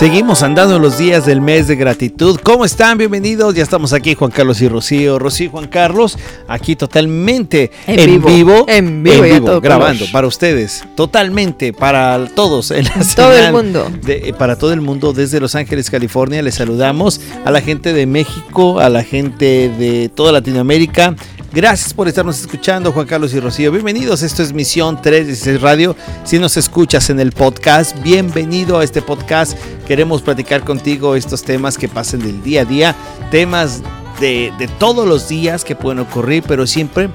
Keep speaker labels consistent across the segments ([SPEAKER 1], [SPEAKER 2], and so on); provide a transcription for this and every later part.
[SPEAKER 1] Seguimos andando los días del mes de gratitud. ¿Cómo están? Bienvenidos. Ya estamos aquí, Juan Carlos y Rocío. Rocío y Juan Carlos, aquí totalmente en,
[SPEAKER 2] En
[SPEAKER 1] vivo,
[SPEAKER 2] vivo. En vivo
[SPEAKER 1] grabando
[SPEAKER 2] color.
[SPEAKER 1] para ustedes, totalmente para todos. En la
[SPEAKER 2] Todo el mundo.
[SPEAKER 1] de- eh, para todo el mundo, desde Los Ángeles, California. Les saludamos a la gente de México, a la gente de toda Latinoamérica. Gracias por estarnos escuchando, Juan Carlos y Rocío. Bienvenidos. Esto es Misión 316 Radio. Si nos escuchas en el podcast, bienvenido a este podcast. Queremos platicar contigo estos temas que pasen del día a día, temas de, de todos los días que pueden ocurrir, pero siempre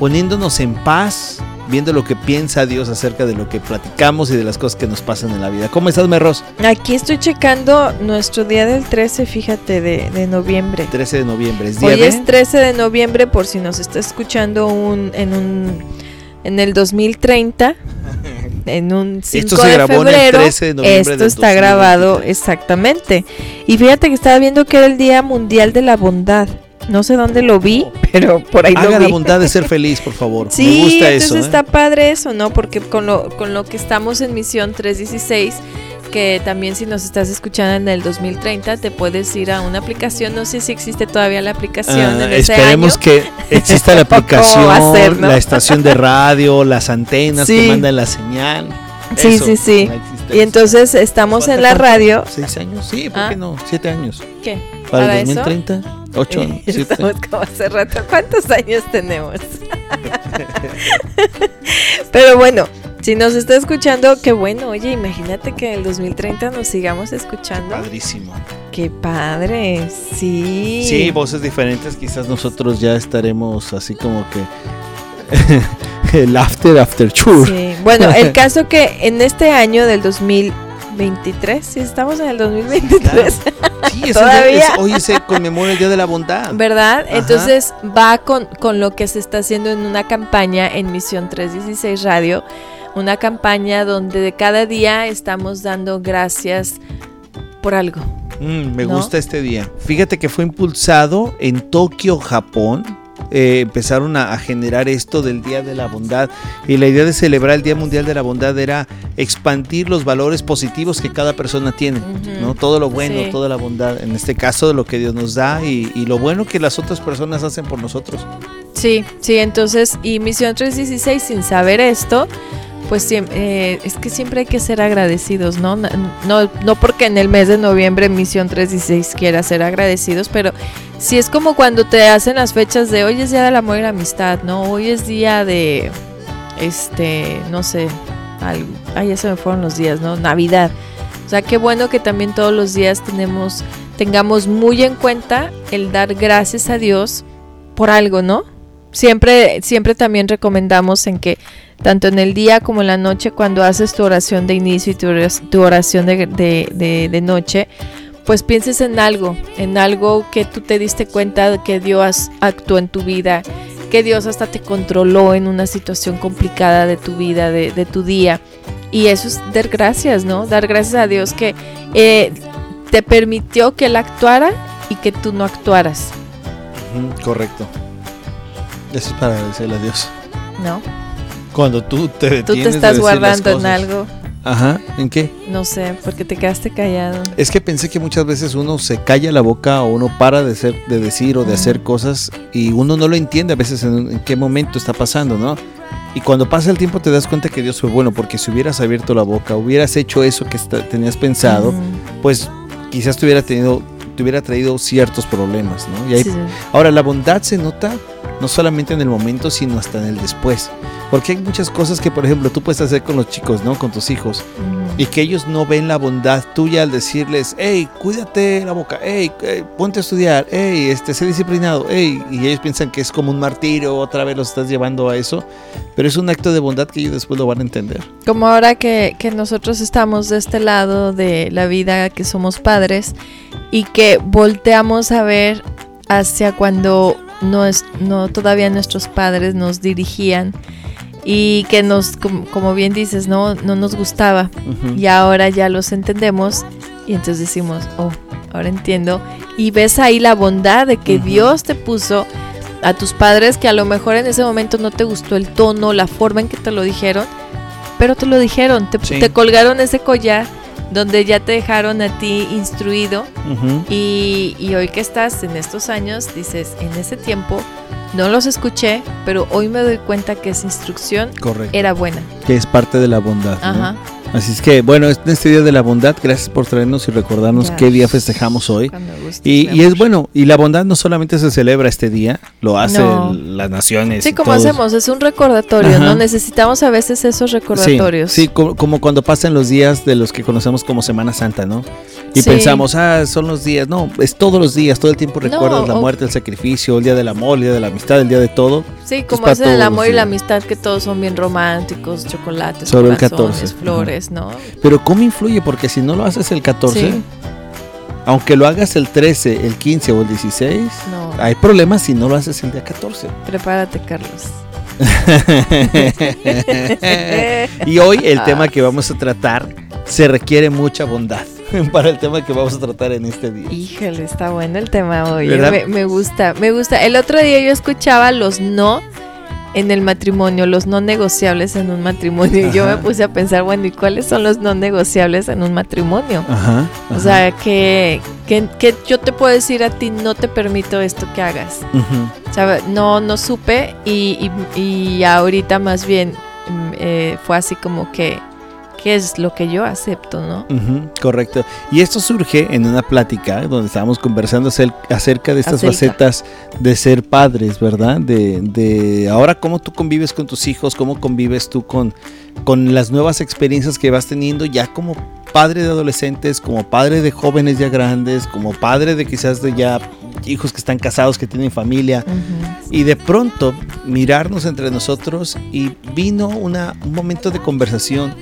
[SPEAKER 1] poniéndonos en paz, viendo lo que piensa Dios acerca de lo que platicamos y de las cosas que nos pasan en la vida. ¿Cómo estás, Merros?
[SPEAKER 2] Aquí estoy checando nuestro día del 13, fíjate, de, de noviembre.
[SPEAKER 1] 13 de noviembre. ¿Es día
[SPEAKER 2] Hoy
[SPEAKER 1] de?
[SPEAKER 2] es 13 de noviembre por si nos está escuchando un, en un en el 2030, en un 5
[SPEAKER 1] Esto se
[SPEAKER 2] de
[SPEAKER 1] grabó en el
[SPEAKER 2] febrero.
[SPEAKER 1] 13 de noviembre
[SPEAKER 2] Esto
[SPEAKER 1] del
[SPEAKER 2] está grabado
[SPEAKER 1] 2023.
[SPEAKER 2] exactamente. Y fíjate que estaba viendo que era el Día Mundial de la Bondad. No sé dónde lo vi, pero por ahí
[SPEAKER 1] Haga
[SPEAKER 2] lo
[SPEAKER 1] la
[SPEAKER 2] vi.
[SPEAKER 1] bondad de ser feliz, por favor.
[SPEAKER 2] Sí,
[SPEAKER 1] Me gusta
[SPEAKER 2] entonces
[SPEAKER 1] eso. ¿eh?
[SPEAKER 2] está padre eso, ¿no? Porque con lo, con lo que estamos en Misión 316, que también si nos estás escuchando en el 2030, te puedes ir a una aplicación, no sé si existe todavía la aplicación
[SPEAKER 1] Ah,
[SPEAKER 2] en ese
[SPEAKER 1] esperemos
[SPEAKER 2] año.
[SPEAKER 1] que exista la
[SPEAKER 2] ¿Cómo
[SPEAKER 1] aplicación,
[SPEAKER 2] ser, no?
[SPEAKER 1] la estación de radio, las antenas que mandan la señal.
[SPEAKER 2] Sí,
[SPEAKER 1] Eso,
[SPEAKER 2] sí, sí. Y entonces estamos en la radio.
[SPEAKER 1] ¿Seis años? Sí, ¿por
[SPEAKER 2] Ah.
[SPEAKER 1] qué no? ¿Siete años?
[SPEAKER 2] ¿Qué?
[SPEAKER 1] ¿Para,
[SPEAKER 2] ¿Para
[SPEAKER 1] el
[SPEAKER 2] eso?
[SPEAKER 1] 2030? ¿Ocho? ¿Siete?
[SPEAKER 2] Estamos como hace rato. ¿Cuántos años tenemos? Pero bueno, si nos está escuchando, qué bueno. Oye, imagínate que en el 2030 nos sigamos escuchando.
[SPEAKER 1] Padrísimo.
[SPEAKER 2] Qué padre, sí.
[SPEAKER 1] Sí, voces diferentes. Quizás nosotros ya estaremos así como que. el after, after tour.
[SPEAKER 2] Sí. Bueno, el caso que en este año del 2023, si estamos en el 2023,
[SPEAKER 1] Sí, es
[SPEAKER 2] Todavía.
[SPEAKER 1] es- hoy se conmemora el Día de la Bondad.
[SPEAKER 2] ¿verdad?
[SPEAKER 1] Ajá.
[SPEAKER 2] Entonces va con, con lo que se está haciendo en una campaña en Misión 316 Radio, una campaña donde de cada día estamos dando gracias por algo.
[SPEAKER 1] Mm, me
[SPEAKER 2] ¿No?
[SPEAKER 1] gusta este día. Fíjate que fue impulsado en Tokio, Japón. Eh, empezaron a, a generar esto del Día de la Bondad y la idea de celebrar el Día Mundial de la Bondad era expandir los valores positivos que cada persona tiene. ¿no? Todo lo bueno,
[SPEAKER 2] Sí.
[SPEAKER 1] toda la bondad, en este caso lo que Dios nos da y, y lo bueno que las otras personas hacen por nosotros.
[SPEAKER 2] Sí, sí, entonces, y Misión 316, sin saber esto, pues eh, es que siempre hay que ser agradecidos, ¿no? No, no? porque en el mes de noviembre Misión 316 quiera ser agradecidos, pero sí es como cuando te hacen las fechas de hoy es Día del Amor y la Amistad, ¿no? Hoy es día de, este, no sé, algo, ay, ya se me fueron los días, ¿no? Navidad. O sea, qué bueno que también todos los días tenemos, tengamos muy en cuenta el dar gracias a Dios por algo, ¿no? Siempre, siempre también recomendamos en que tanto en el día como en la noche, cuando haces tu oración de inicio y tu oración, de, de- de- de noche, pues pienses en algo, en algo que tú te diste cuenta de que Dios actuó en tu vida, que Dios hasta te controló en una situación complicada de tu vida, de, de tu día. Y eso es dar gracias, ¿no? Dar gracias a Dios que eh, te permitió que Él actuara y que tú no actuaras,
[SPEAKER 1] correcto. Eso es para agradecerle a Dios.
[SPEAKER 2] ¿no?
[SPEAKER 1] Cuando tú te detienes
[SPEAKER 2] Tú te
[SPEAKER 1] de
[SPEAKER 2] estás guardando en algo,
[SPEAKER 1] Ajá, ¿en qué?
[SPEAKER 2] no sé, porque te quedaste callado.
[SPEAKER 1] Es que pensé que muchas veces uno se calla la boca o uno para de, ser, de decir o de hacer cosas y uno no lo entiende a veces en, en qué momento está pasando, ¿no? Y cuando pasa el tiempo te das cuenta que Dios fue bueno porque si hubieras abierto la boca, hubieras hecho eso que está- tenías pensado, pues quizás te hubiera tenido te hubiera traído ciertos problemas, ¿no? Y hay-
[SPEAKER 2] sí.
[SPEAKER 1] Ahora, la bondad se nota no solamente en el momento, sino hasta en el después. Porque hay muchas cosas que, por ejemplo, tú puedes hacer con los chicos, ¿no? Con tus hijos. Y que ellos no ven la bondad tuya al decirles, hey, cuídate la boca, hey, eh, ponte a estudiar, hey, este, sé disciplinado, hey, y ellos piensan que es como un martirio, otra vez los estás llevando a eso, pero es un acto de bondad que ellos después lo van a entender.
[SPEAKER 2] Como ahora que, que nosotros estamos de este lado de la vida, que somos padres, y que volteamos a ver hacia cuando no es, no, todavía nuestros padres nos dirigían y que nos, como, bien dices, no, no nos gustaba. Y ahora ya los entendemos y entonces decimos, oh, ahora entiendo. Y ves ahí la bondad de que. Dios te puso a tus padres que a lo mejor en ese momento no te gustó el tono, la forma en que te lo dijeron, pero te lo dijeron, te,
[SPEAKER 1] Sí.
[SPEAKER 2] te colgaron ese collar donde ya te dejaron a ti instruido y, y hoy que estás en estos años, dices, en ese tiempo no los escuché, pero hoy me doy cuenta que esa instrucción
[SPEAKER 1] Correcto.
[SPEAKER 2] era buena.
[SPEAKER 1] Que es parte de la bondad. ¿no? Así es que, bueno, en este día de la bondad, gracias por traernos y recordarnos qué día festejamos hoy. Y, es bueno, y la bondad no solamente se celebra este día, lo hacen
[SPEAKER 2] No.
[SPEAKER 1] las naciones.
[SPEAKER 2] Sí, como
[SPEAKER 1] todos.
[SPEAKER 2] hacemos, es un recordatorio,
[SPEAKER 1] Ajá.
[SPEAKER 2] ¿no? Necesitamos a veces esos recordatorios.
[SPEAKER 1] sí, como, como cuando pasan los días de los que conocemos como Semana Santa, ¿no? Y
[SPEAKER 2] Sí.
[SPEAKER 1] pensamos, ah, son los días. No, es todos los días, todo el tiempo
[SPEAKER 2] No,
[SPEAKER 1] recuerdas la muerte, el sacrificio, el día del amor, el día de la amistad, el día de todo.
[SPEAKER 2] Sí, como es el amor y la amistad, que todos son bien románticos, chocolates,
[SPEAKER 1] Solo el
[SPEAKER 2] corazones,
[SPEAKER 1] 14,
[SPEAKER 2] flores, ¿no?
[SPEAKER 1] Pero ¿cómo influye? Porque si no lo haces el 14,
[SPEAKER 2] Sí.
[SPEAKER 1] aunque lo hagas el 13, el 15 o el 16,
[SPEAKER 2] No,
[SPEAKER 1] hay problemas si no lo haces el día 14.
[SPEAKER 2] prepárate, Carlos.
[SPEAKER 1] y hoy el tema que vamos a tratar se requiere mucha bondad para el tema que vamos a tratar en este día.
[SPEAKER 2] Híjole, está bueno el tema hoy. ¿eh?
[SPEAKER 1] ¿Verdad?
[SPEAKER 2] Me, me gusta, me gusta. El otro día yo escuchaba los no en el matrimonio, los no negociables en un matrimonio. Y yo me puse a pensar, bueno, ¿y cuáles son los no negociables en un matrimonio?
[SPEAKER 1] Ajá.
[SPEAKER 2] O sea, que, que, que yo te puedo decir a ti, no te permito esto que hagas.
[SPEAKER 1] Ujú.
[SPEAKER 2] ¿Sabe? No, no supe y, y, y ahorita más bien mm, eh, fue así como que, ¿qué es lo que yo acepto, no?
[SPEAKER 1] Correcto. Y esto surge en una plática donde estábamos conversando acerca de estas
[SPEAKER 2] Acerca.
[SPEAKER 1] facetas de ser padres, ¿verdad? De, de ahora cómo tú convives con tus hijos, cómo convives tú con, con las nuevas experiencias que vas teniendo ya como padre de adolescentes, como padre de jóvenes ya grandes, como padre de quizás de ya hijos que están casados, que tienen familia. Y de pronto mirarnos entre nosotros y vino una, un momento de conversación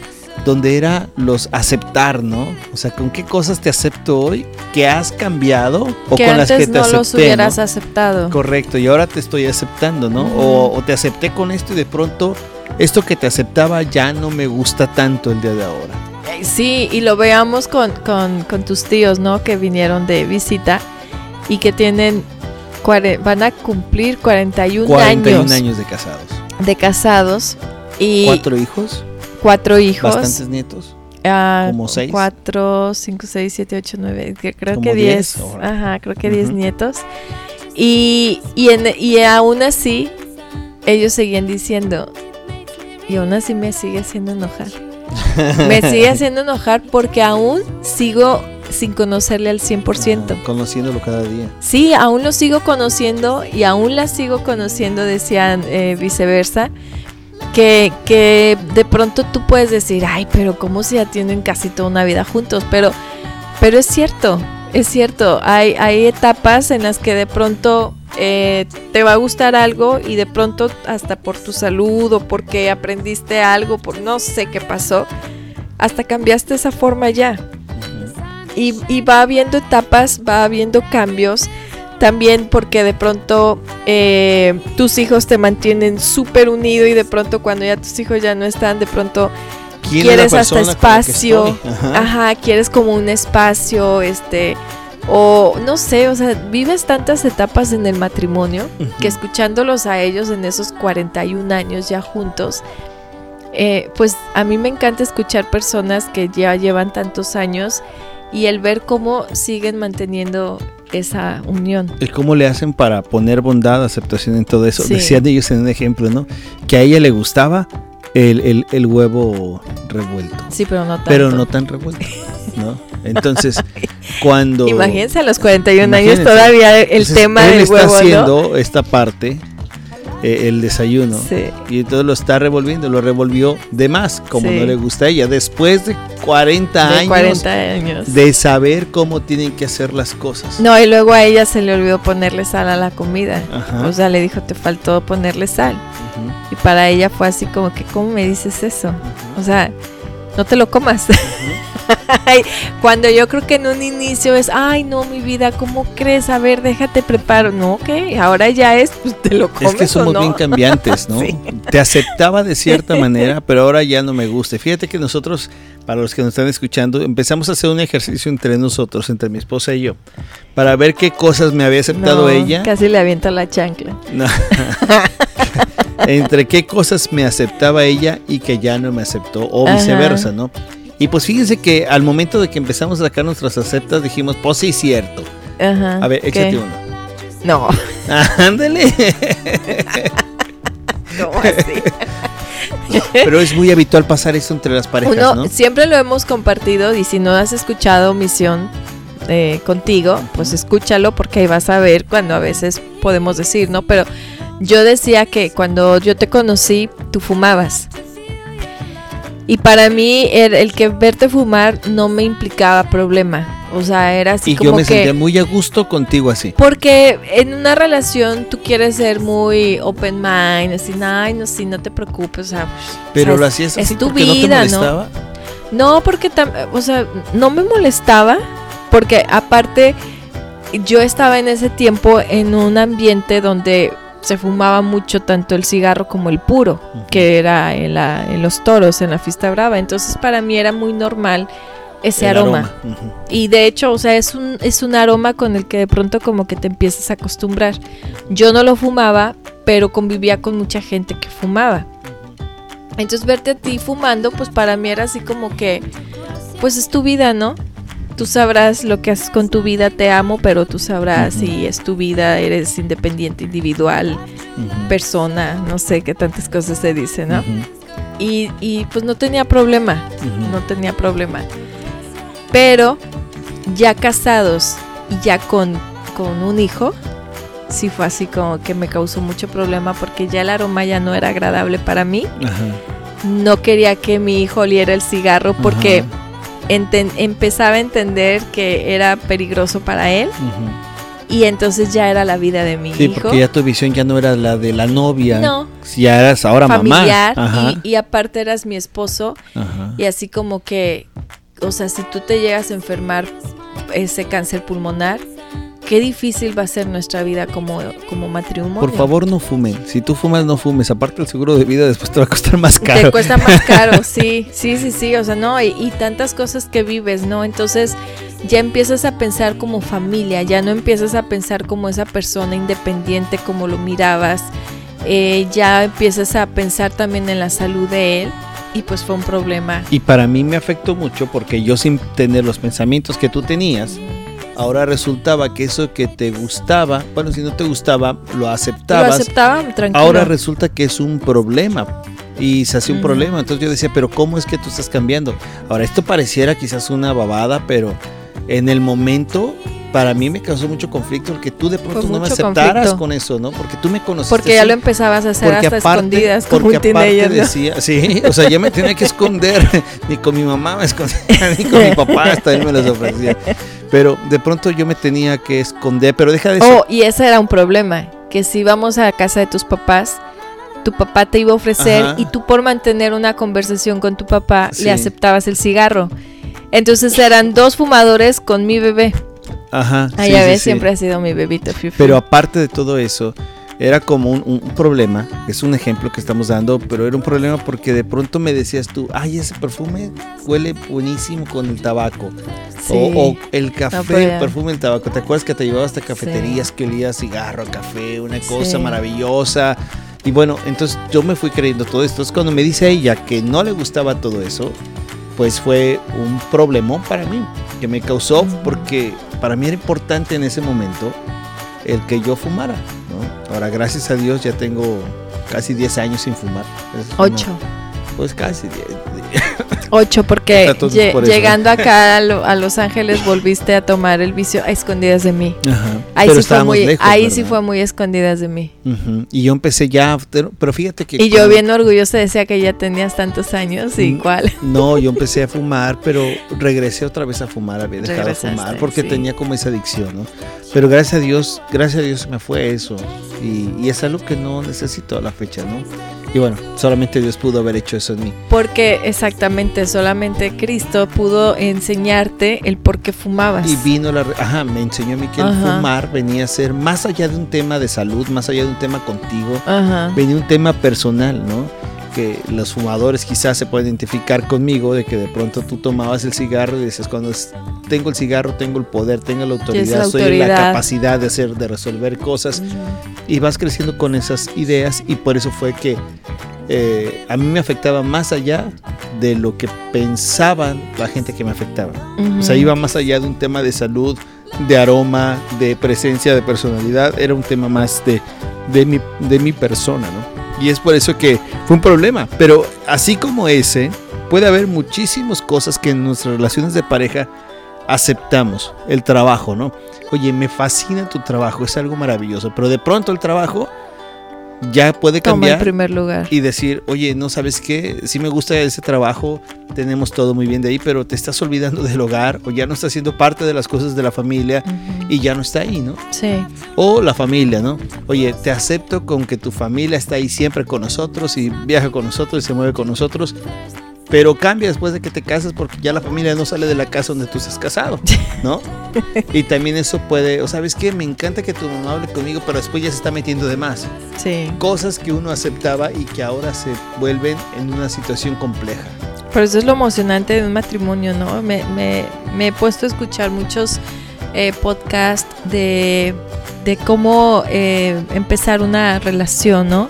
[SPEAKER 1] donde era los aceptar, ¿no? O sea, ¿con qué cosas te acepto hoy? ¿Que has cambiado? ¿O
[SPEAKER 2] que
[SPEAKER 1] con las
[SPEAKER 2] antes
[SPEAKER 1] que te
[SPEAKER 2] no
[SPEAKER 1] acepté?
[SPEAKER 2] los hubieras
[SPEAKER 1] ¿no?
[SPEAKER 2] aceptado.
[SPEAKER 1] Correcto, y ahora te estoy aceptando, ¿no? O, o te acepté con esto y de pronto esto que te aceptaba ya no me gusta tanto el día de ahora.
[SPEAKER 2] Eh, Sí, y lo veamos con, con, con tus tíos, ¿no? Que vinieron de visita y que tienen, van a cumplir 41,
[SPEAKER 1] 41
[SPEAKER 2] años,
[SPEAKER 1] años de casados.
[SPEAKER 2] de casados y
[SPEAKER 1] Cuatro hijos,
[SPEAKER 2] cuatro hijos.
[SPEAKER 1] bastantes nietos.
[SPEAKER 2] Ah,
[SPEAKER 1] ¿Como seis?
[SPEAKER 2] Cuatro, cinco, seis, siete, ocho, nueve. Creo
[SPEAKER 1] ¿Como
[SPEAKER 2] que
[SPEAKER 1] diez?
[SPEAKER 2] Ajá, creo que diez nietos. Y, y, en- y aún así, ellos seguían diciendo, y aún así me sigue haciendo enojar. Me sigue haciendo enojar porque aún sigo sin conocerle al 100%.
[SPEAKER 1] Ajá, Conociéndolo cada día.
[SPEAKER 2] Sí, aún lo sigo conociendo y aún la sigo conociendo, decían eh, viceversa. Que, que de pronto tú puedes decir, ay, pero como si ya tienen casi toda una vida juntos, pero, pero es cierto, es cierto, hay, hay etapas en las que de pronto eh, te va a gustar algo y de pronto hasta por tu salud o porque aprendiste algo, por no sé qué pasó, hasta cambiaste esa forma ya. Y, y va habiendo etapas, va habiendo cambios. También porque de pronto eh, tus hijos te mantienen súper unido y de pronto cuando ya tus hijos ya no están, de pronto
[SPEAKER 1] ¿Quién es la
[SPEAKER 2] quieres hasta espacio.
[SPEAKER 1] Ajá,
[SPEAKER 2] quieres como un espacio, este, o no sé, o sea, vives tantas etapas en el matrimonio que escuchándolos a ellos en esos 41 años ya juntos, eh, pues a mí me encanta escuchar personas que ya llevan tantos años y el ver cómo siguen manteniendo esa unión.
[SPEAKER 1] El cómo le hacen para poner bondad, aceptación en todo eso.
[SPEAKER 2] Sí.
[SPEAKER 1] Decían ellos en un ejemplo, ¿no? Que a ella le gustaba el, el- el huevo revuelto,
[SPEAKER 2] Sí, pero no tanto.
[SPEAKER 1] pero no tan revuelto, ¿no? Entonces, cuando...
[SPEAKER 2] Imagínense a los 41 años todavía el
[SPEAKER 1] Entonces,
[SPEAKER 2] tema del
[SPEAKER 1] está
[SPEAKER 2] huevo, ¿no?
[SPEAKER 1] haciendo esta parte, eh, el desayuno,
[SPEAKER 2] Sí.
[SPEAKER 1] y entonces lo está revolviendo, lo revolvió de más, como
[SPEAKER 2] Sí.
[SPEAKER 1] no le gusta a ella, después de 40
[SPEAKER 2] De
[SPEAKER 1] años
[SPEAKER 2] 40 años.
[SPEAKER 1] de saber cómo tienen que hacer las cosas.
[SPEAKER 2] No, y luego a ella se le olvidó ponerle sal a la comida.
[SPEAKER 1] Ajá.
[SPEAKER 2] O sea, le dijo, te faltó ponerle sal. Y para ella fue así como que, ¿cómo me dices eso? O sea, no te lo comas. Cuando yo creo que en un inicio es, ay, no, mi vida, ¿cómo crees? A ver, déjate preparo. No, ok, ahora ya es, pues te lo comes
[SPEAKER 1] Es que
[SPEAKER 2] o
[SPEAKER 1] somos
[SPEAKER 2] no.
[SPEAKER 1] bien cambiantes, ¿no?
[SPEAKER 2] Sí.
[SPEAKER 1] Te aceptaba de cierta manera, pero ahora ya no me gusta. Fíjate que nosotros, para los que nos están escuchando, empezamos a hacer un ejercicio entre nosotros, entre mi esposa y yo, para ver qué cosas me había aceptado
[SPEAKER 2] No,
[SPEAKER 1] ella,
[SPEAKER 2] Casi le aviento la chancla.
[SPEAKER 1] No. entre qué cosas me aceptaba ella y que ya no me aceptó, o
[SPEAKER 2] Ajá.
[SPEAKER 1] viceversa, ¿no? Y pues fíjense que al momento de que empezamos a sacar nuestras aceptas dijimos, pues sí, cierto.
[SPEAKER 2] Ajá.
[SPEAKER 1] A ver,
[SPEAKER 2] ¿qué?
[SPEAKER 1] échate uno.
[SPEAKER 2] No,
[SPEAKER 1] Ándale.
[SPEAKER 2] ¿cómo así?
[SPEAKER 1] Pero es muy habitual pasar eso entre las parejas,
[SPEAKER 2] Uno,
[SPEAKER 1] ¿no?
[SPEAKER 2] siempre lo hemos compartido y si no has escuchado Misión eh, contigo, pues escúchalo porque ahí vas a ver cuando a veces podemos decir, ¿no? Pero yo decía que cuando yo te conocí, tú fumabas. Y para mí el, el que verte fumar no me implicaba problema. O sea, era así
[SPEAKER 1] Y
[SPEAKER 2] como
[SPEAKER 1] yo me
[SPEAKER 2] que...
[SPEAKER 1] sentía muy a gusto contigo así.
[SPEAKER 2] Porque en una relación tú quieres ser muy open mind, así, ay, no, sí, no te preocupes, o sea, pues,
[SPEAKER 1] Pero lo
[SPEAKER 2] es-
[SPEAKER 1] hacías
[SPEAKER 2] es
[SPEAKER 1] así
[SPEAKER 2] tu
[SPEAKER 1] porque
[SPEAKER 2] vida,
[SPEAKER 1] no te
[SPEAKER 2] ¿no?
[SPEAKER 1] molestaba.
[SPEAKER 2] No, porque, tam- o sea, no me molestaba, porque aparte yo estaba en ese tiempo en un ambiente donde se fumaba mucho tanto el cigarro como el puro, que era en, la- en los toros, en la fiesta brava. Entonces para mí era muy normal ese
[SPEAKER 1] El
[SPEAKER 2] aroma. Y de hecho, o sea, es un, es un aroma con el que de pronto como que te empiezas a acostumbrar. Yo no lo fumaba, pero convivía con mucha gente que fumaba. Entonces verte a ti fumando, pues para mí era así como que, pues es tu vida, ¿no? Tú sabrás lo que haces con tu vida, te amo, pero tú sabrás si es tu vida, eres independiente, individual, persona, no sé qué tantas cosas se dicen, ¿no? Y, y pues no tenía problema no tenía problema. Pero ya casados y ya con, con un hijo, sí fue así como que me causó mucho problema porque ya el aroma ya no era agradable para mí.
[SPEAKER 1] Ajá.
[SPEAKER 2] No quería que mi hijo oliera el cigarro porque
[SPEAKER 1] Ajá.
[SPEAKER 2] Empezaba a entender que era peligroso para él y entonces ya era la vida de mi
[SPEAKER 1] Sí,
[SPEAKER 2] hijo.
[SPEAKER 1] porque ya tu visión ya no era la de la novia.
[SPEAKER 2] No.
[SPEAKER 1] Ya eras ahora
[SPEAKER 2] familiar
[SPEAKER 1] mamá. Ajá.
[SPEAKER 2] y, y aparte eras mi esposo
[SPEAKER 1] Ajá.
[SPEAKER 2] Y así como que, o sea, si tú te llegas a enfermar ese cáncer pulmonar, qué difícil va a ser nuestra vida como, como matrimonio.
[SPEAKER 1] Por favor, no fumen. Si tú fumas, no fumes. Aparte, el seguro de vida después te va a costar más
[SPEAKER 2] Te
[SPEAKER 1] caro.
[SPEAKER 2] cuesta más caro, sí, sí, sí, sí, o sea, no, y, y tantas cosas que vives, ¿no? Entonces ya empiezas a pensar como familia, ya no empiezas a pensar como esa persona independiente como lo mirabas, eh, ya empiezas a pensar también en la salud de él y pues fue un problema.
[SPEAKER 1] Y para mí me afectó mucho porque yo sin tener los pensamientos que tú tenías, ahora resultaba que eso que te gustaba, bueno, si no te gustaba, lo
[SPEAKER 2] Lo
[SPEAKER 1] aceptabas.
[SPEAKER 2] aceptaba tranquilo.
[SPEAKER 1] ahora resulta que es un problema. Y se hace un
[SPEAKER 2] Ujú.
[SPEAKER 1] problema. Entonces yo decía, pero ¿cómo es que tú estás cambiando? Ahora, esto pareciera quizás una babada, pero en el momento, para mí me causó mucho conflicto porque tú de pronto no me aceptaras
[SPEAKER 2] conflicto.
[SPEAKER 1] con eso, ¿no? Porque tú me conociste.
[SPEAKER 2] Porque ya
[SPEAKER 1] así.
[SPEAKER 2] lo empezabas a hacer
[SPEAKER 1] Porque
[SPEAKER 2] hasta
[SPEAKER 1] aparte,
[SPEAKER 2] escondidas como
[SPEAKER 1] porque aparte
[SPEAKER 2] ¿no?
[SPEAKER 1] decía, sí, o sea, yo me tenía que esconder, ni con mi mamá me escondía, ni con mi papá hasta él me las ofrecía. Pero de pronto yo me tenía que esconder, pero deja de eso.
[SPEAKER 2] Oh, y ese era un problema, que si íbamos a casa de tus papás, tu papá te iba a ofrecer
[SPEAKER 1] Ajá.
[SPEAKER 2] y tú por mantener una conversación con tu papá
[SPEAKER 1] Sí.
[SPEAKER 2] le aceptabas el cigarro. Entonces eran dos fumadores con mi bebé.
[SPEAKER 1] Ajá.
[SPEAKER 2] Ah,
[SPEAKER 1] sí,
[SPEAKER 2] ves,
[SPEAKER 1] sí.
[SPEAKER 2] siempre ha sido mi bebito. Fiu,
[SPEAKER 1] Pero aparte de todo eso, era como un, un problema, es un ejemplo que estamos dando, pero era un problema porque de pronto me decías tú, ay, ese perfume huele buenísimo con el tabaco.
[SPEAKER 2] Sí.
[SPEAKER 1] O, o el café,
[SPEAKER 2] No,
[SPEAKER 1] el perfume del tabaco. ¿Te acuerdas que te llevaba hasta cafeterías que olía a cigarro, a café, una cosa
[SPEAKER 2] Sí.
[SPEAKER 1] maravillosa? Y bueno, entonces yo me fui creyendo todo esto. Entonces cuando me dice ella que no le gustaba todo eso, pues fue un problemón para mí, que me causó porque para mí era importante en ese momento el que yo fumara. ¿no? Ahora, gracias a Dios, ya tengo casi 10 años sin fumar. Es una-
[SPEAKER 2] Ocho.
[SPEAKER 1] pues casi 10.
[SPEAKER 2] Ocho, porque
[SPEAKER 1] Entonces, eso.
[SPEAKER 2] llegando acá a, Lo- a Los Ángeles volviste a tomar el vicio a escondidas de mí.
[SPEAKER 1] Ajá.
[SPEAKER 2] Ahí,
[SPEAKER 1] Pero
[SPEAKER 2] sí fue, muy,
[SPEAKER 1] lejos,
[SPEAKER 2] ahí sí fue muy escondidas de mí.
[SPEAKER 1] Y yo empecé ya, pero fíjate que...
[SPEAKER 2] Y yo bien orgullosa decía que ya tenías tantos años y cuál.
[SPEAKER 1] No, yo empecé a fumar, pero regresé otra vez a fumar, había dejado de fumar porque
[SPEAKER 2] sí.
[SPEAKER 1] tenía como esa adicción, ¿no? Pero gracias a Dios, gracias a Dios me fue eso. Y, y es algo que no necesito a la fecha, ¿no? Y bueno, solamente Dios pudo haber hecho eso en mí.
[SPEAKER 2] Porque exactamente, solamente Cristo pudo enseñarte el por qué fumabas.
[SPEAKER 1] Y vino la... Ajá, me enseñó a mí que el
[SPEAKER 2] Ajá.
[SPEAKER 1] fumar venía a ser más allá de un tema de salud, más allá de un tema contigo,
[SPEAKER 2] Ajá.
[SPEAKER 1] venía un tema personal, ¿no? Que los fumadores quizás se pueden identificar conmigo de que de pronto tú tomabas el cigarro y dices, cuando tengo el cigarro, tengo el poder, tengo la autoridad,
[SPEAKER 2] la
[SPEAKER 1] soy la capacidad de hacer, de resolver cosas y vas creciendo con esas ideas y por eso fue que eh, a mí me afectaba más allá de lo que pensaban la gente que me afectaba. O sea, iba más allá de un tema de salud, de aroma, de presencia, de personalidad. Era un tema más de, de, mi, de mi persona, ¿no? Y es por eso que fue un problema. Pero así como ese, puede haber muchísimas cosas que en nuestras relaciones de pareja aceptamos. El trabajo, ¿no? Oye, me fascina tu trabajo, es algo maravilloso. Pero de pronto el trabajo ya puede
[SPEAKER 2] Toma
[SPEAKER 1] cambiar
[SPEAKER 2] primer lugar.
[SPEAKER 1] y decir, oye, no sabes qué, sí me gusta ese trabajo, tenemos todo muy bien de ahí, pero te estás olvidando del hogar o ya no estás siendo parte de las cosas de la familia y ya no está ahí, ¿no?
[SPEAKER 2] Sí.
[SPEAKER 1] O la familia, ¿no? Oye, te acepto con que tu familia está ahí siempre con nosotros y viaja con nosotros y se mueve con nosotros, pero cambia después de que te casas porque ya la familia no sale de la casa donde tú estás casado, ¿no? Y también eso puede, o sabes qué, me encanta que tu mamá hable conmigo, pero después ya se está metiendo de más
[SPEAKER 2] Sí.
[SPEAKER 1] cosas que uno aceptaba y que ahora se vuelven en una situación compleja.
[SPEAKER 2] Pero eso es lo emocionante de un matrimonio, ¿no? Me, me- me he puesto a escuchar muchos eh, podcasts de, de cómo eh, empezar una relación, ¿no?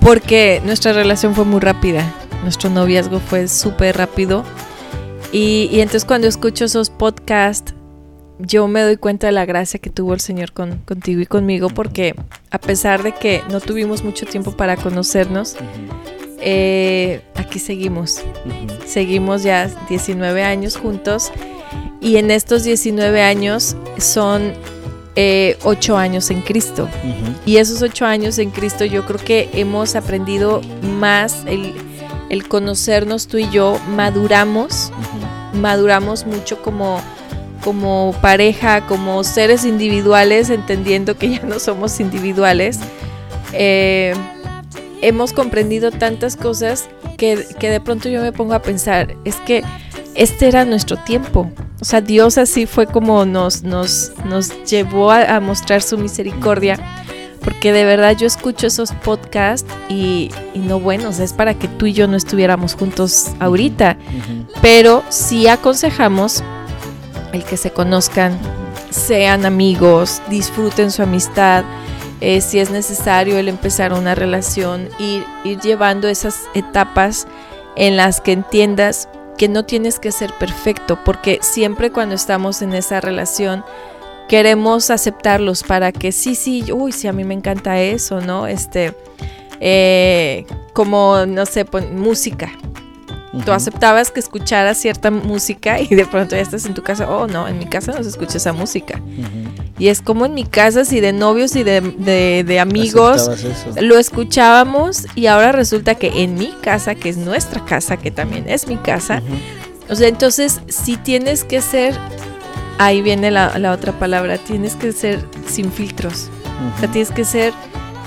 [SPEAKER 2] Porque nuestra relación fue muy rápida, nuestro noviazgo fue súper rápido. Y, y entonces cuando escucho esos podcasts, yo me doy cuenta de la gracia que tuvo el Señor con, contigo y conmigo, porque a pesar de que no tuvimos mucho tiempo para conocernos, eh, aquí seguimos. Seguimos ya 19 años juntos y en estos 19 años son eh, 8 años en Cristo. Y esos 8 años en Cristo yo creo que hemos aprendido más el, el conocernos tú y yo, maduramos, maduramos mucho como, como pareja, como seres individuales, entendiendo que ya no somos individuales. Eh, hemos comprendido tantas cosas que, que de pronto yo me pongo a pensar, es que este era nuestro tiempo. O sea, Dios así fue como nos, nos, nos llevó a, a mostrar su misericordia. Porque de verdad yo escucho esos podcasts y, y no bueno, o sea, es para que tú y yo no estuviéramos juntos ahorita. Pero sí aconsejamos el que se conozcan, sean amigos, disfruten su amistad. eh, si es necesario el empezar una relación, ir, ir llevando esas etapas en las que entiendas que no tienes que ser perfecto, porque siempre cuando estamos en esa relación queremos aceptarlos para que sí, sí, uy, sí, a mí me encanta eso, ¿no? Este, eh, como, no sé, música. Tú aceptabas que escucharas cierta música y de pronto ya estás en tu casa, oh no, en mi casa no se escucha esa música. Y es como en mi casa, si de novios y de, de- de amigos, lo escuchábamos y ahora resulta que en mi casa, que es nuestra casa, que también es mi casa, o sea, entonces si tienes que ser, ahí viene la, la otra palabra, tienes que ser sin filtros. O sea, tienes que ser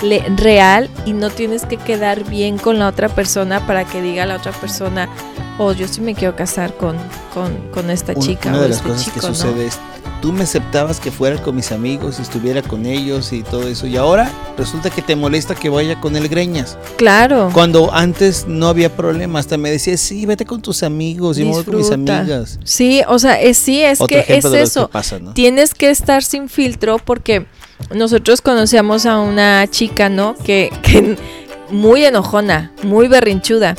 [SPEAKER 2] le- real y no tienes que quedar bien con la otra persona para que diga la otra persona, oh, yo sí me quiero casar con, con, con esta
[SPEAKER 1] Un-
[SPEAKER 2] chica
[SPEAKER 1] Una
[SPEAKER 2] o
[SPEAKER 1] de las
[SPEAKER 2] este
[SPEAKER 1] cosas
[SPEAKER 2] chico,
[SPEAKER 1] que
[SPEAKER 2] ¿no?
[SPEAKER 1] sucede es, tú me aceptabas que fuera con mis amigos y estuviera con ellos y todo eso, y ahora resulta que te molesta que vaya con el greñas.
[SPEAKER 2] Claro.
[SPEAKER 1] Cuando antes no había problema, hasta me decías, sí, vete con tus amigos y me voy con mis amigas.
[SPEAKER 2] Sí, o sea, es, sí, es
[SPEAKER 1] Otro
[SPEAKER 2] que es eso.
[SPEAKER 1] que pasa, ¿no?
[SPEAKER 2] Tienes que estar sin filtro porque nosotros conocíamos a una chica, ¿no? Que, que muy enojona, muy berrinchuda.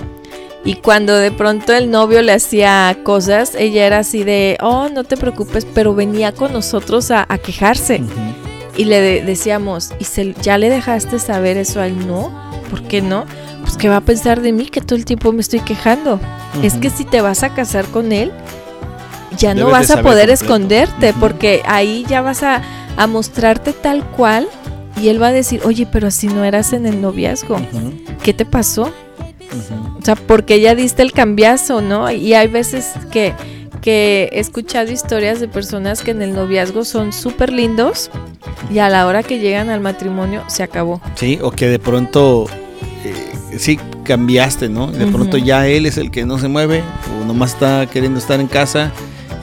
[SPEAKER 2] Y cuando de pronto el novio le hacía cosas, ella era así de, oh, no te preocupes, pero venía con nosotros a, a quejarse. Y le de- decíamos, ¿y se, ya le dejaste saber eso a él? No, ¿por qué no? Pues que va a pensar de mí que todo el tiempo me estoy quejando. Es que si te vas a casar con él, ya no
[SPEAKER 1] Debes
[SPEAKER 2] vas a poder
[SPEAKER 1] completo.
[SPEAKER 2] esconderte, porque ahí ya vas a, a mostrarte tal cual y él va a decir, oye, pero si no eras en el noviazgo, ¿qué te pasó? O sea, porque ya diste el cambiazo, ¿no? Y hay veces que, que he escuchado historias de personas que en el noviazgo son súper lindos y a la hora que llegan al matrimonio se acabó.
[SPEAKER 1] Sí, o que de pronto eh, sí cambiaste, ¿no? De pronto ya él es el que no se mueve o nomás está queriendo estar en casa.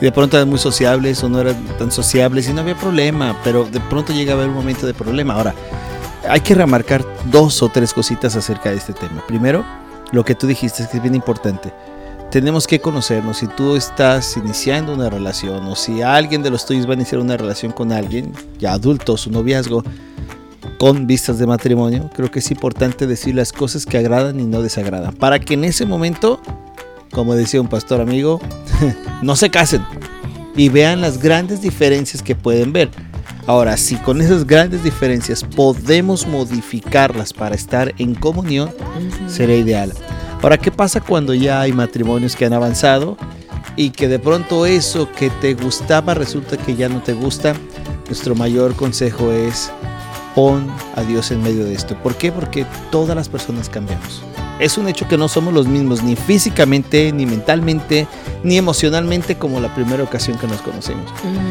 [SPEAKER 1] Y de pronto eran muy sociables o no eran tan sociables y no había problema, pero de pronto llega a haber un momento de problema. Ahora, hay que remarcar dos o tres cositas acerca de este tema. Primero, lo que tú dijiste es que es bien importante. Tenemos que conocernos. Si tú estás iniciando una relación o si alguien de los tuyos va a iniciar una relación con alguien, ya adulto, su noviazgo, con vistas de matrimonio, creo que es importante decir las cosas que agradan y no desagradan, para que en ese momento como decía un pastor amigo, no se casen y vean las grandes diferencias que pueden ver. Ahora, si con esas grandes diferencias podemos modificarlas para estar en comunión, sería ideal. Ahora, ¿qué pasa cuando ya hay matrimonios que han avanzado y que de pronto eso que te gustaba resulta que ya no te gusta? Nuestro mayor consejo es pon a Dios en medio de esto. ¿Por qué? Porque todas las personas cambiamos. Es un hecho que no somos los mismos ni físicamente, ni mentalmente, ni emocionalmente como la primera ocasión que nos conocemos.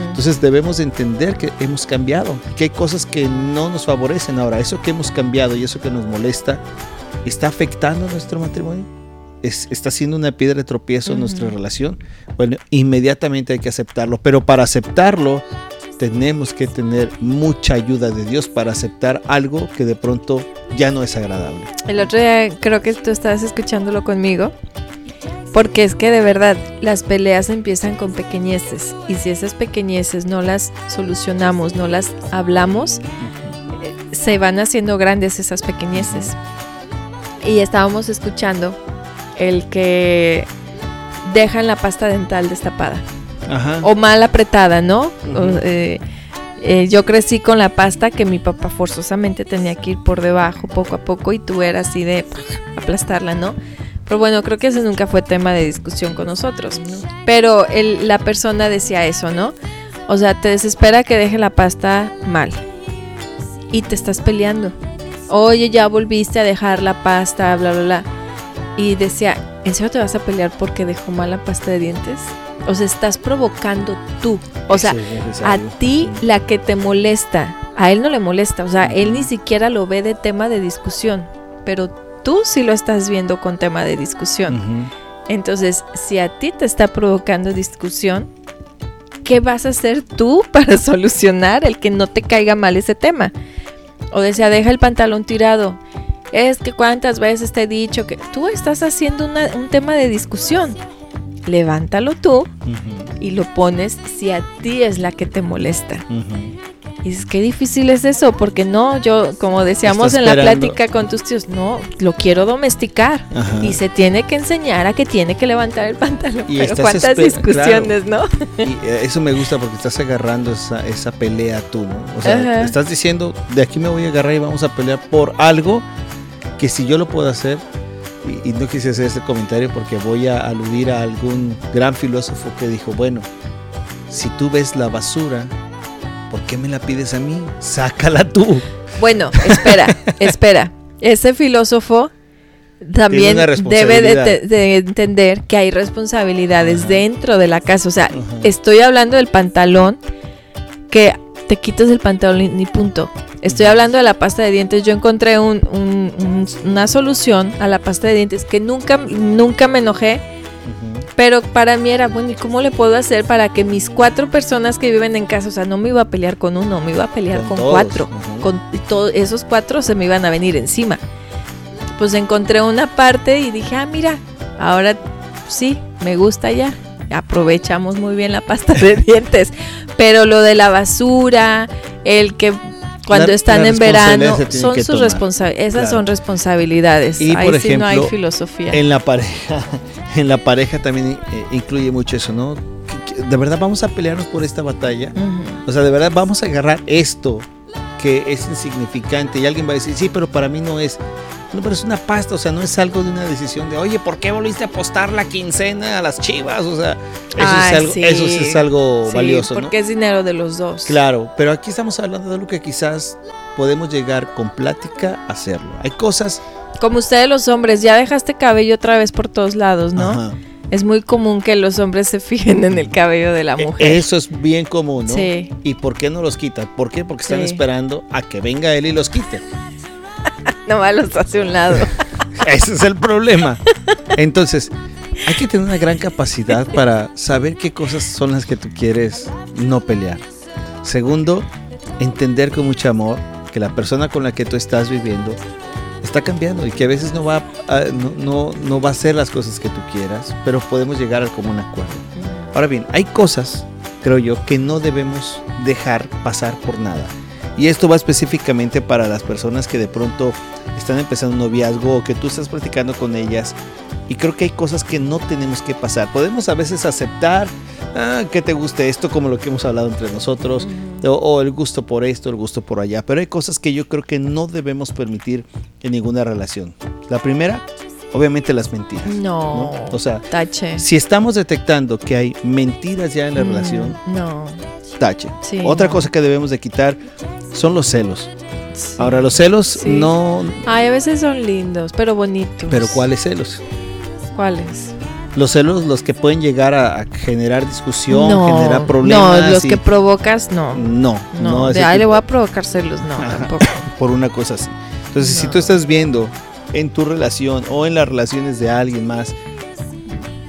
[SPEAKER 1] Entonces debemos entender que hemos cambiado, que hay cosas que no nos favorecen ahora. Eso que hemos cambiado y eso que nos molesta está afectando nuestro matrimonio. está siendo una piedra de tropiezo en nuestra relación. Bueno, inmediatamente hay que aceptarlo, pero para aceptarlo tenemos que tener mucha ayuda de Dios para aceptar algo que de pronto ya no es agradable.
[SPEAKER 2] El otro día creo que tú estabas escuchándolo conmigo, porque es que de verdad las peleas empiezan con pequeñeces y si esas pequeñeces no las solucionamos, no las hablamos, se van haciendo grandes esas pequeñeces. Y estábamos escuchando el que dejan la pasta dental destapada o mal apretada, ¿no? Eh, eh, yo crecí con la pasta que mi papá forzosamente tenía que ir por debajo poco a poco y tú eras así de aplastarla, ¿no? Pero bueno, creo que ese nunca fue tema de discusión con nosotros. Pero la persona decía eso, ¿no? O sea, te desespera que deje la pasta mal y te estás peleando. Oye, ya volviste a dejar la pasta, bla, bla, bla. Y decía, ¿en serio te vas a pelear porque dejó mal la pasta de dientes? O sea, estás provocando tú. O sea, a ti la que te molesta, a él no le molesta. O sea, él ni siquiera lo ve de tema de discusión, pero tú sí lo estás viendo con tema de discusión. Entonces, si a ti te está provocando discusión, ¿qué vas a hacer tú para solucionar el que no te caiga mal ese tema? O decía, deja el pantalón tirado. Es que cuántas veces te he dicho que tú estás haciendo un tema de discusión levántalo tú y lo pones si a ti es la que te molesta. Y es que difícil es eso, porque no, yo, como decíamos en la plática con tus tíos, no, lo quiero domesticar. Y se tiene que enseñar a que tiene que levantar el pantalón. Pero cuántas discusiones, ¿no?
[SPEAKER 1] Y eh, eso me gusta porque estás agarrando esa, esa pelea tú, ¿no? O sea, estás diciendo, de aquí me voy a agarrar y vamos a pelear por algo que si yo lo puedo hacer, y, no quise hacer este comentario porque voy a aludir a algún gran filósofo que dijo, bueno, si tú ves la basura, ¿por qué me la pides a mí? Sácala tú.
[SPEAKER 2] Bueno, espera, espera. Ese filósofo también debe de, entender que hay responsabilidades dentro de la casa. O sea, estoy hablando del pantalón, que te quitas el pantalón y punto. Estoy hablando de la pasta de dientes. Yo encontré una solución a la pasta de dientes que nunca, nunca me enojé. Pero para mí era, bueno, ¿y cómo le puedo hacer para que mis cuatro personas que viven en casa, o sea, no me iba a pelear con uno, me iba a pelear con, cuatro. Con todos esos cuatro se me iban a venir encima. Pues encontré una parte y dije, ah, mira, ahora sí, me gusta ya. Aprovechamos muy bien la pasta de dientes. Pero lo de la basura, el que cuando están en verano son sus responsabilidades esas son responsabilidades.
[SPEAKER 1] Y por ejemplo no hay filosofía. en la pareja en la pareja también eh, incluye mucho eso no de verdad vamos a pelearnos por esta batalla. O sea de verdad vamos a agarrar esto que es insignificante y alguien va a decir sí pero para mí no es no, pero es una pasta, o sea, no es algo de una decisión de, oye, ¿por qué volviste a apostar la quincena a las chivas? O sea, eso, es, algo, valioso.
[SPEAKER 2] Porque es dinero de los dos.
[SPEAKER 1] Claro, pero aquí estamos hablando de algo que quizás podemos llegar con plática a hacerlo. Hay cosas.
[SPEAKER 2] Como ustedes los hombres, ya dejaste cabello otra vez por todos lados, ¿no? Es muy común que los hombres se fijen en el cabello de la e, mujer.
[SPEAKER 1] Eso es bien común, ¿no? Sí. ¿Y por qué no los quitan? ¿Por qué? Porque están esperando a que venga él y los quite.
[SPEAKER 2] Nomás los hace un lado.
[SPEAKER 1] Ese es el problema. Entonces, hay que tener una gran capacidad para saber qué cosas son las que tú quieres no pelear. Segundo, entender con mucho amor que la persona con la que tú estás viviendo está cambiando y que a veces no va a, no, no, va a hacer las cosas que tú quieras, pero podemos llegar al común acuerdo. Ahora bien, hay cosas, creo yo, que no debemos dejar pasar por nada. Y esto va específicamente para las personas que de pronto están empezando un noviazgo o que tú estás practicando con ellas. Y creo que hay cosas que no tenemos que pasar. Podemos a veces aceptar ah, que te guste esto, como lo que hemos hablado entre nosotros, o, o, el gusto por esto, el gusto por allá. Pero hay cosas que yo creo que no debemos permitir en ninguna relación. La primera, obviamente las mentiras.
[SPEAKER 2] No.
[SPEAKER 1] ¿no? O sea,
[SPEAKER 2] tache.
[SPEAKER 1] si estamos detectando que hay mentiras ya en la
[SPEAKER 2] Mm,
[SPEAKER 1] relación,
[SPEAKER 2] No.
[SPEAKER 1] tache.
[SPEAKER 2] Sí,
[SPEAKER 1] Otra
[SPEAKER 2] no.
[SPEAKER 1] cosa que debemos de quitar son los celos.
[SPEAKER 2] Sí.
[SPEAKER 1] Ahora, los celos
[SPEAKER 2] Sí.
[SPEAKER 1] no...
[SPEAKER 2] Ay, a veces son lindos, pero bonitos.
[SPEAKER 1] Pero ¿cuáles celos?
[SPEAKER 2] ¿Cuáles?
[SPEAKER 1] Los celos, los que pueden llegar a, a generar discusión,
[SPEAKER 2] no,
[SPEAKER 1] generar problemas.
[SPEAKER 2] No, los
[SPEAKER 1] y-
[SPEAKER 2] que provocas, no.
[SPEAKER 1] No,
[SPEAKER 2] No,
[SPEAKER 1] no,
[SPEAKER 2] de ahí le voy a provocar celos, no, tampoco.
[SPEAKER 1] por una cosa así. Entonces, si tú estás viendo en tu relación o en las relaciones de alguien más,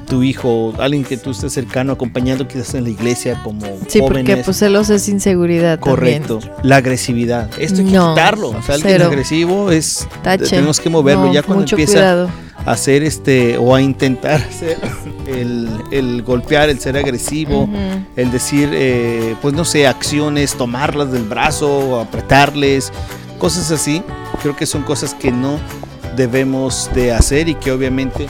[SPEAKER 1] tu hijo, alguien que tú estés cercano, acompañando quizás en la iglesia como
[SPEAKER 2] Sí, porque pues celos es inseguridad
[SPEAKER 1] correcto, la agresividad, esto hay que
[SPEAKER 2] No,
[SPEAKER 1] quitarlo, o sea, alguien
[SPEAKER 2] cero.
[SPEAKER 1] agresivo es.
[SPEAKER 2] Tache.
[SPEAKER 1] tenemos que moverlo
[SPEAKER 2] No,
[SPEAKER 1] ya cuando
[SPEAKER 2] mucho
[SPEAKER 1] empieza
[SPEAKER 2] cuidado.
[SPEAKER 1] Hacer este o a intentar hacer el, el golpear, el ser agresivo, el decir, eh, pues no sé, acciones, tomarlas del brazo, apretarles, cosas así. Creo que son cosas que no debemos de hacer y que obviamente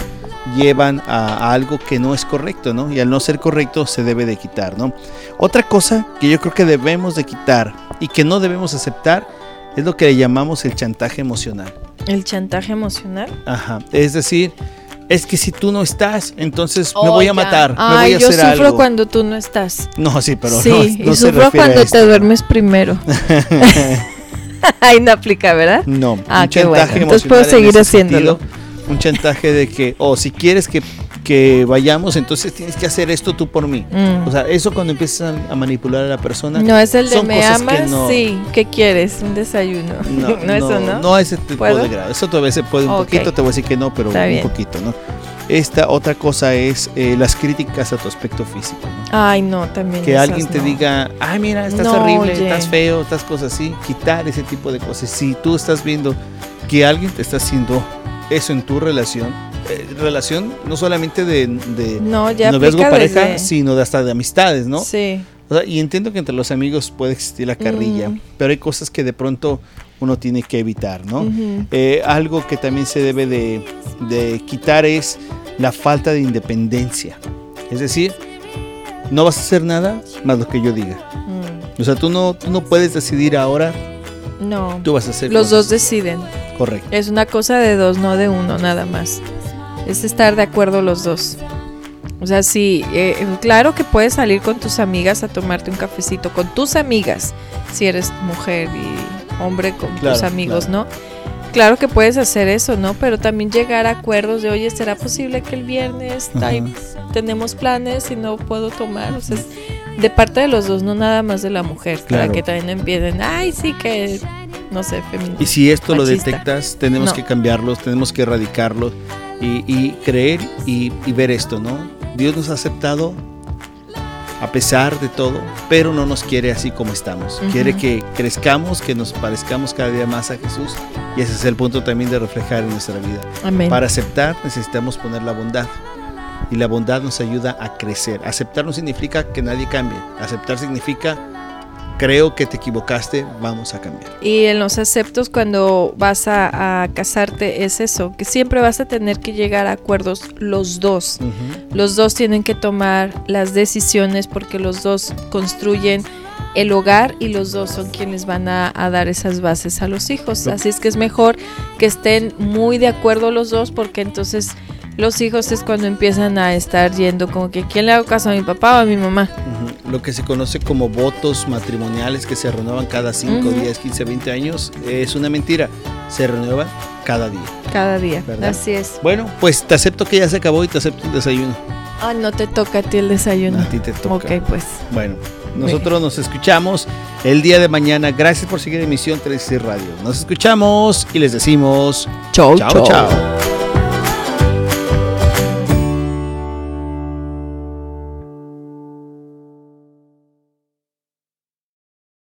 [SPEAKER 1] llevan a, a algo que no es correcto, ¿no? Y al no ser correcto se debe de quitar, ¿no? Otra cosa que yo creo que debemos de quitar y que no debemos aceptar es lo que le llamamos el chantaje emocional.
[SPEAKER 2] El chantaje emocional.
[SPEAKER 1] Ajá. Es decir, es que si tú no estás, entonces me
[SPEAKER 2] Oh,
[SPEAKER 1] voy a matar, me
[SPEAKER 2] Ay,
[SPEAKER 1] voy a
[SPEAKER 2] yo
[SPEAKER 1] hacer
[SPEAKER 2] sufro
[SPEAKER 1] algo.
[SPEAKER 2] cuando tú no estás.
[SPEAKER 1] No, sí, pero
[SPEAKER 2] sí,
[SPEAKER 1] no, no
[SPEAKER 2] y
[SPEAKER 1] se
[SPEAKER 2] sufro cuando te duermes primero. Ahí no aplica, ¿verdad?
[SPEAKER 1] No,
[SPEAKER 2] Ah,
[SPEAKER 1] un
[SPEAKER 2] qué bueno. Entonces puedo
[SPEAKER 1] en
[SPEAKER 2] seguir
[SPEAKER 1] ese
[SPEAKER 2] haciéndolo.
[SPEAKER 1] sentido, un chantaje de que, o si quieres que, que vayamos, entonces tienes que hacer esto tú por mí.
[SPEAKER 2] Mm.
[SPEAKER 1] O sea, eso cuando empiezas a, a manipular a la persona.
[SPEAKER 2] no es el de me
[SPEAKER 1] que
[SPEAKER 2] amas,
[SPEAKER 1] no-
[SPEAKER 2] sí. ¿Qué quieres? Un desayuno.
[SPEAKER 1] No,
[SPEAKER 2] No, eso, ¿no?
[SPEAKER 1] No ese tipo
[SPEAKER 2] ¿Puedo?
[SPEAKER 1] de grado. Eso todavía se puede un
[SPEAKER 2] Ok.
[SPEAKER 1] poquito, te voy a decir que no, pero
[SPEAKER 2] Está
[SPEAKER 1] un
[SPEAKER 2] bien.
[SPEAKER 1] poquito, ¿no? Esta otra cosa es eh, las críticas a tu aspecto físico, ¿no?
[SPEAKER 2] Ay, no, también.
[SPEAKER 1] que alguien te
[SPEAKER 2] no.
[SPEAKER 1] diga, ay, mira, estás
[SPEAKER 2] No,
[SPEAKER 1] horrible,
[SPEAKER 2] oye.
[SPEAKER 1] estás feo, estás cosas así, quitar ese tipo de cosas. Si tú estás viendo que alguien te está haciendo eso en tu relación, eh, relación no solamente de, de
[SPEAKER 2] No, ya
[SPEAKER 1] noviazgo pareja,
[SPEAKER 2] desde-
[SPEAKER 1] sino de hasta de amistades, ¿no?
[SPEAKER 2] Sí.
[SPEAKER 1] O sea, y entiendo que entre los amigos puede existir la carrilla,
[SPEAKER 2] Mm.
[SPEAKER 1] pero hay cosas que de pronto uno tiene que evitar, ¿no? Eh, algo que también se debe de, de quitar es la falta de independencia. Es decir, no vas a hacer nada más lo que yo diga.
[SPEAKER 2] Mm.
[SPEAKER 1] O sea, tú no, tú no puedes decidir ahora,
[SPEAKER 2] No.
[SPEAKER 1] tú vas a hacer
[SPEAKER 2] Los
[SPEAKER 1] cosas.
[SPEAKER 2] dos deciden.
[SPEAKER 1] Correcto.
[SPEAKER 2] Es una cosa de dos, no de uno, nada más. Es estar de acuerdo los dos. O sea, sí, eh, claro que puedes salir con tus amigas a tomarte un cafecito, con tus amigas, si eres mujer y hombre con tus amigos,
[SPEAKER 1] claro.
[SPEAKER 2] ¿no? Claro que puedes hacer eso, ¿no? Pero también llegar a acuerdos de, oye, ¿será posible que el viernes
[SPEAKER 1] Ajá.
[SPEAKER 2] ay, tenemos planes y no puedo tomar? O sea, es de parte de los dos, no nada más de la mujer, para
[SPEAKER 1] Claro.
[SPEAKER 2] que también empiecen, ay, sí que, no sé, feminista.
[SPEAKER 1] Y si esto lo
[SPEAKER 2] Machista.
[SPEAKER 1] detectas, tenemos
[SPEAKER 2] No.
[SPEAKER 1] que cambiarlo, tenemos que erradicarlo y, y creer y, y ver esto, ¿no? Dios nos ha aceptado a pesar de todo, pero no nos quiere así como estamos.
[SPEAKER 2] Ujú.
[SPEAKER 1] Quiere que crezcamos, que nos parezcamos cada día más a Jesús y ese es el punto también de reflejar en nuestra vida.
[SPEAKER 2] Amén.
[SPEAKER 1] Para aceptar necesitamos poner la bondad. Y la bondad nos ayuda a crecer. Aceptar no significa que nadie cambie. Aceptar significa, creo que te equivocaste, vamos a cambiar.
[SPEAKER 2] Y en los aceptos cuando vas a, a casarte es eso, que siempre vas a tener que llegar a acuerdos los dos. Los dos tienen que tomar las decisiones porque los dos construyen el hogar y los dos son quienes van a, a dar esas bases a los hijos. Así es que es mejor que estén muy de acuerdo los dos porque entonces los hijos es cuando empiezan a estar yendo como que ¿quién le hago caso a mi papá o a mi mamá?
[SPEAKER 1] Lo que se conoce como votos matrimoniales que se renuevan cada 5,
[SPEAKER 2] Ujú.
[SPEAKER 1] 10, 15, 20 años es una mentira. Se renuevan cada día.
[SPEAKER 2] Cada día.
[SPEAKER 1] ¿Verdad?
[SPEAKER 2] Así es.
[SPEAKER 1] Bueno, pues te acepto que ya se acabó y te acepto el desayuno.
[SPEAKER 2] Ah, no te toca a ti el desayuno.
[SPEAKER 1] A ti te toca.
[SPEAKER 2] Ok, pues.
[SPEAKER 1] Bueno, nosotros nos escuchamos el día de mañana. Gracias por seguir emisión 3C Radio. Nos escuchamos y les decimos
[SPEAKER 2] Chau,
[SPEAKER 1] chao, chao.